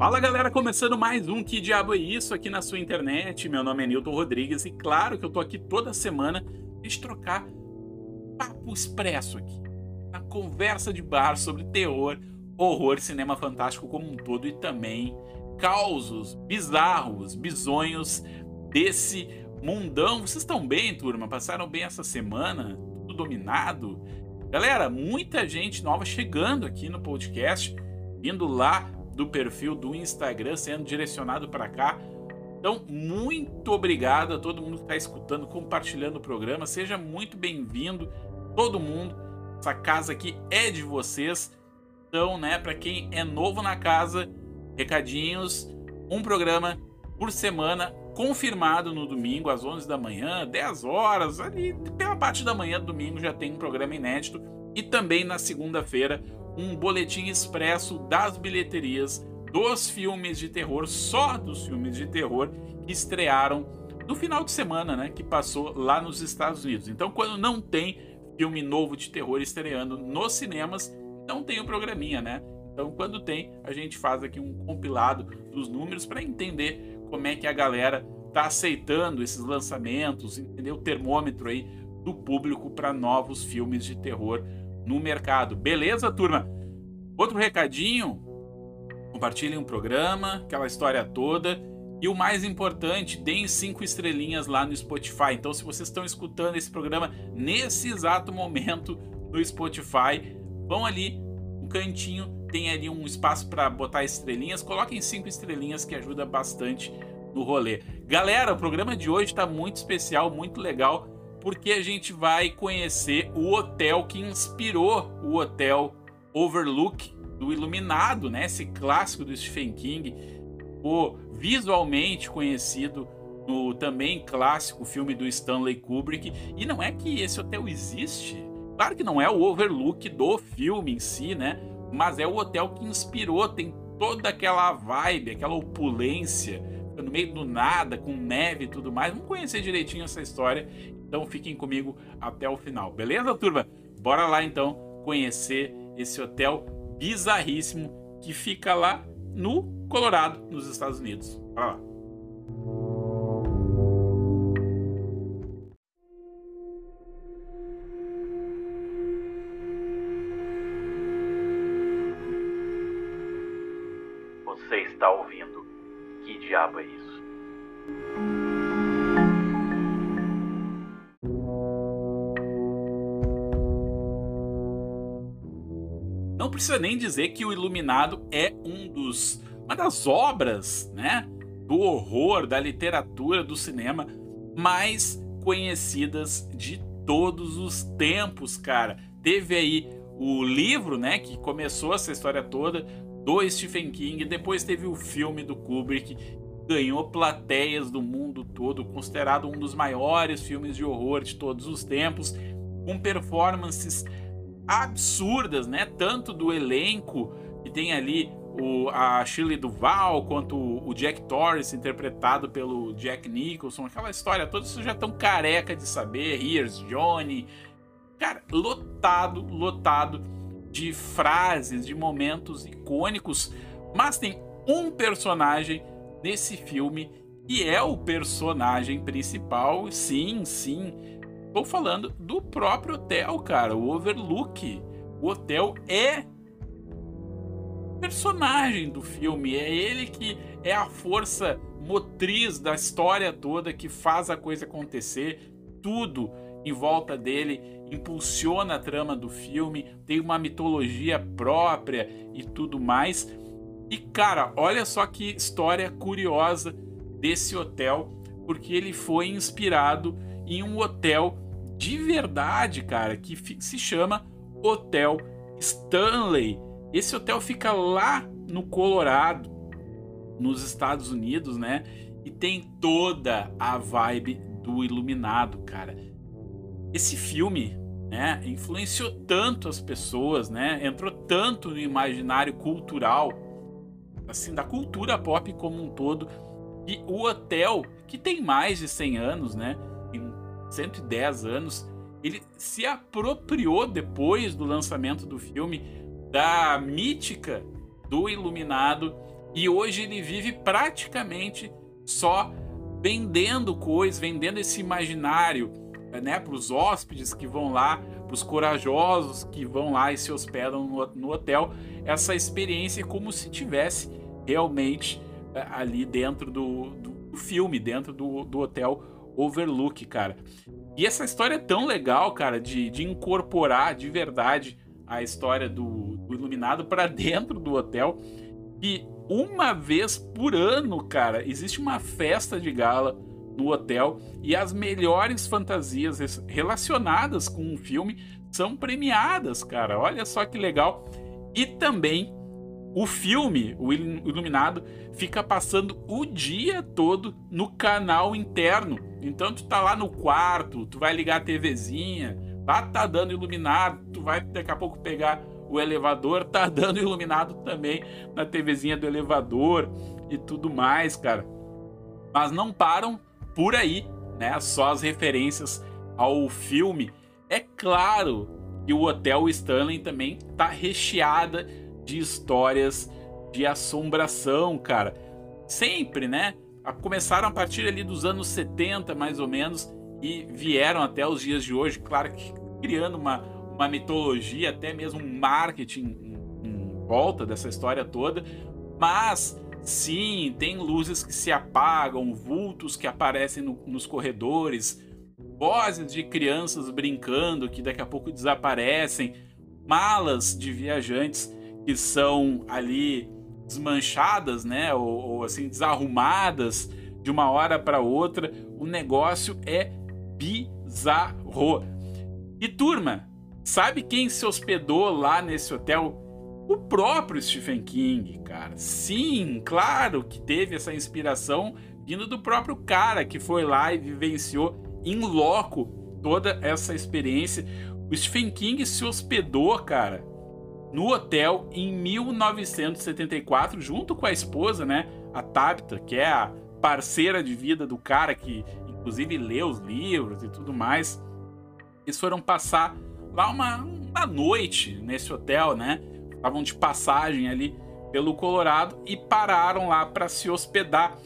Fala galera, começando mais um Que Diabo é Isso aqui na sua internet. Meu nome é Nilton Rodrigues e claro que eu tô aqui toda semana a gente trocar papo expresso aqui. A conversa de bar sobre terror, horror, cinema fantástico como um todo e também causos bizarros, bizonhos desse mundão. Vocês estão bem, turma? Passaram bem essa semana? Tudo dominado? Galera, muita gente nova chegando aqui no podcast, indo lá do perfil do Instagram sendo direcionado para cá. Então, muito obrigado a todo mundo que está escutando, compartilhando o programa. Seja muito bem-vindo, todo mundo. Essa casa aqui é de vocês. Então, né, para quem é novo na casa, recadinhos, um programa por semana, confirmado no domingo às 11 da manhã, 10 horas, ali pela parte da manhã do domingo já tem um programa inédito e também na segunda-feira um boletim expresso das bilheterias dos filmes de terror, só dos filmes de terror que estrearam no final de semana, né, que passou lá nos Estados Unidos. Então, quando não tem filme novo de terror estreando nos cinemas, não tem o um programinha, né? Então, quando tem, a gente faz aqui um compilado dos números para entender como é que a galera tá aceitando esses lançamentos, entender o termômetro aí do público para novos filmes de terror no mercado. Beleza, turma? Outro recadinho: compartilhem um programa, aquela história toda. E o mais importante, deem cinco estrelinhas lá no Spotify. Então, se vocês estão escutando esse programa nesse exato momento no Spotify, vão ali, um cantinho, tem ali um espaço para botar estrelinhas. Coloquem cinco estrelinhas que ajuda bastante no rolê. Galera, o programa de hoje está muito especial, muito legal porque a gente vai conhecer o hotel que inspirou o hotel Overlook do Iluminado, né? Esse clássico do Stephen King, o visualmente conhecido no também clássico filme do Stanley Kubrick. E não é que esse hotel existe. Claro que não é o Overlook do filme em si, né? Mas é o hotel que inspirou, tem toda aquela vibe, aquela opulência, no meio do nada, com neve e tudo mais. Vamos conhecer direitinho essa história então fiquem comigo até o final, beleza, turma? Bora lá então conhecer esse hotel bizarríssimo que fica lá no Colorado, nos Estados Unidos. Bora lá. Você está ouvindo? Que diabo é isso? não precisa nem dizer que o Iluminado é um dos uma das obras, né, do horror, da literatura, do cinema mais conhecidas de todos os tempos, cara. Teve aí o livro, né, que começou essa história toda do Stephen King, depois teve o filme do Kubrick, ganhou plateias do mundo todo, considerado um dos maiores filmes de horror de todos os tempos, com performances absurdas, né? Tanto do elenco que tem ali o, a Shirley Duval quanto o, Jack Torrance interpretado pelo Jack Nicholson, aquela história toda, isso já tão careca de saber, Here's Johnny. Cara, lotado, lotado de frases, de momentos icônicos, mas tem um personagem nesse filme que é o personagem principal, sim, sim, Estou falando do próprio hotel, cara, o Overlook. O hotel é personagem do filme, é ele que é a força motriz da história toda que faz a coisa acontecer. Tudo em volta dele impulsiona a trama do filme, tem uma mitologia própria e tudo mais. E cara, olha só que história curiosa desse hotel, porque ele foi inspirado em um hotel de verdade, cara, que se chama Hotel Stanley. Esse hotel fica lá no Colorado, nos Estados Unidos, né? E tem toda a vibe do Iluminado, cara. Esse filme, né, influenciou tanto as pessoas, né? Entrou tanto no imaginário cultural, assim, da cultura pop como um todo, e o hotel, que tem mais de 100 anos, né? 110 anos, ele se apropriou depois do lançamento do filme da mítica do Iluminado E hoje ele vive praticamente só vendendo coisas, vendendo esse imaginário né, para os hóspedes que vão lá, para os corajosos que vão lá e se hospedam no, no hotel, essa experiência como se tivesse realmente é, ali dentro do, do filme, dentro do, do hotel Overlook, cara. E essa história é tão legal, cara, de, de incorporar de verdade a história do, do Iluminado para dentro do hotel. E uma vez por ano, cara, existe uma festa de gala no hotel e as melhores fantasias relacionadas com o filme são premiadas, cara. Olha só que legal. E também o filme, o Iluminado, fica passando o dia todo no canal interno. Então tu tá lá no quarto, tu vai ligar a TVzinha, lá tá dando iluminado, tu vai daqui a pouco pegar o elevador, tá dando iluminado também na TVzinha do elevador e tudo mais, cara. Mas não param por aí, né? Só as referências ao filme. É claro que o Hotel Stanley também tá recheada de histórias de assombração, cara. Sempre, né? Começaram a partir ali dos anos 70, mais ou menos, e vieram até os dias de hoje, claro que criando uma, uma mitologia, até mesmo um marketing em, em volta dessa história toda. Mas sim, tem luzes que se apagam, vultos que aparecem no, nos corredores, vozes de crianças brincando que daqui a pouco desaparecem, malas de viajantes que são ali desmanchadas, né, ou, ou assim desarrumadas de uma hora para outra. O negócio é bizarro. E turma, sabe quem se hospedou lá nesse hotel? O próprio Stephen King, cara. Sim, claro que teve essa inspiração vindo do próprio cara que foi lá e vivenciou em loco toda essa experiência. O Stephen King se hospedou, cara, no hotel em 1974, junto com a esposa, né, a Tabitha, que é a parceira de vida do cara que inclusive lê os livros e tudo mais. Eles foram passar lá uma, uma noite nesse hotel, né? Estavam de passagem ali pelo Colorado e pararam lá para se hospedar.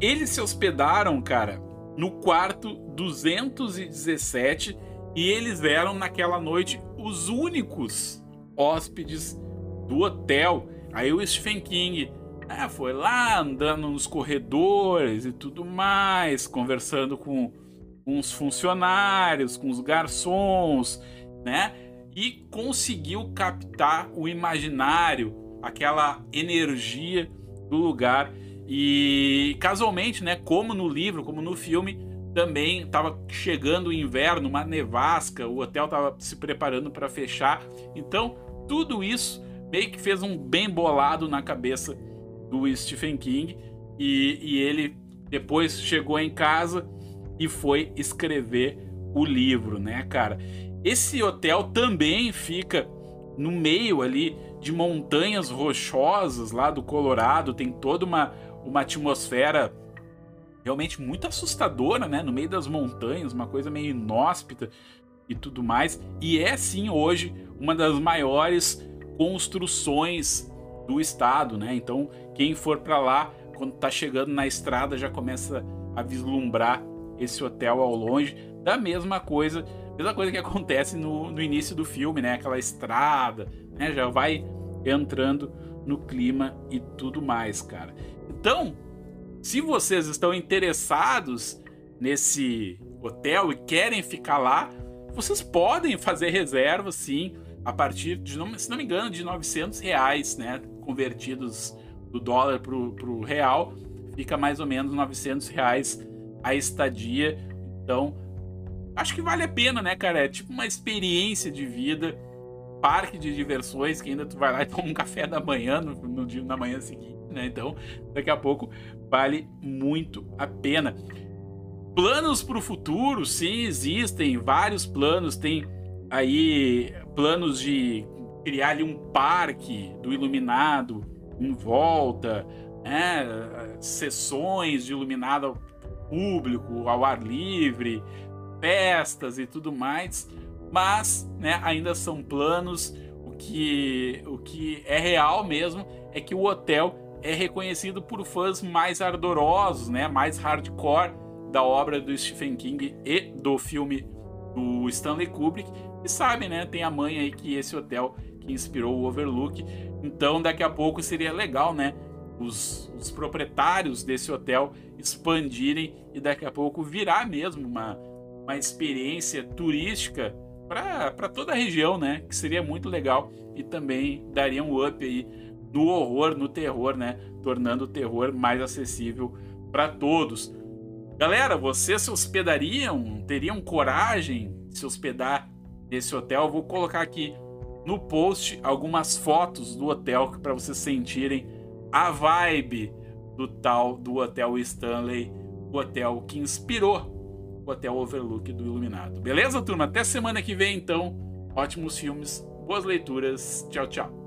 Eles se hospedaram, cara, no quarto 217 e eles eram naquela noite os únicos hóspedes do hotel. Aí o Stephen King é, foi lá andando nos corredores e tudo mais, conversando com, os funcionários, com os garçons, né? E conseguiu captar o imaginário, aquela energia do lugar. E casualmente, né, como no livro, como no filme, também estava chegando o inverno, uma nevasca, o hotel estava se preparando para fechar. Então, tudo isso meio que fez um bem bolado na cabeça do Stephen King e, e ele depois chegou em casa e foi escrever o livro, né, cara? Esse hotel também fica no meio ali de montanhas rochosas lá do Colorado, tem toda uma, uma atmosfera realmente muito assustadora, né? No meio das montanhas, uma coisa meio inóspita e tudo mais. E é sim hoje uma das maiores construções do estado, né? Então, quem for para lá, quando tá chegando na estrada, já começa a vislumbrar esse hotel ao longe. Da mesma coisa, mesma coisa que acontece no, no início do filme, né? Aquela estrada, né? Já vai entrando no clima e tudo mais, cara. Então, se vocês estão interessados nesse hotel e querem ficar lá, vocês podem fazer reserva, sim, a partir de, se não me engano, de 900 reais, né? Convertidos do dólar para o real, fica mais ou menos 900 reais a estadia. Então, acho que vale a pena, né, cara? É tipo uma experiência de vida, parque de diversões, que ainda tu vai lá e toma um café da manhã no, no dia, na manhã seguinte, né? Então, daqui a pouco vale muito a pena. Planos para o futuro, sim, existem vários planos. Tem aí planos de criar ali um parque do iluminado em volta, né? sessões de iluminado ao público, ao ar livre, festas e tudo mais. Mas né, ainda são planos. O que, o que é real mesmo é que o hotel é reconhecido por fãs mais ardorosos, né, mais hardcore da obra do Stephen King e do filme do Stanley Kubrick, e sabem, né, tem a mãe aí que esse hotel que inspirou o Overlook. Então, daqui a pouco seria legal, né, os, os proprietários desse hotel expandirem e daqui a pouco virar mesmo uma, uma experiência turística para toda a região, né? Que seria muito legal e também daria um up aí no horror, no terror, né? Tornando o terror mais acessível para todos. Galera, vocês se hospedariam? Teriam coragem de se hospedar nesse hotel? Vou colocar aqui no post algumas fotos do hotel para vocês sentirem a vibe do tal do Hotel Stanley, o hotel que inspirou o Hotel Overlook do Iluminado. Beleza, turma? Até semana que vem, então. Ótimos filmes, boas leituras. Tchau, tchau.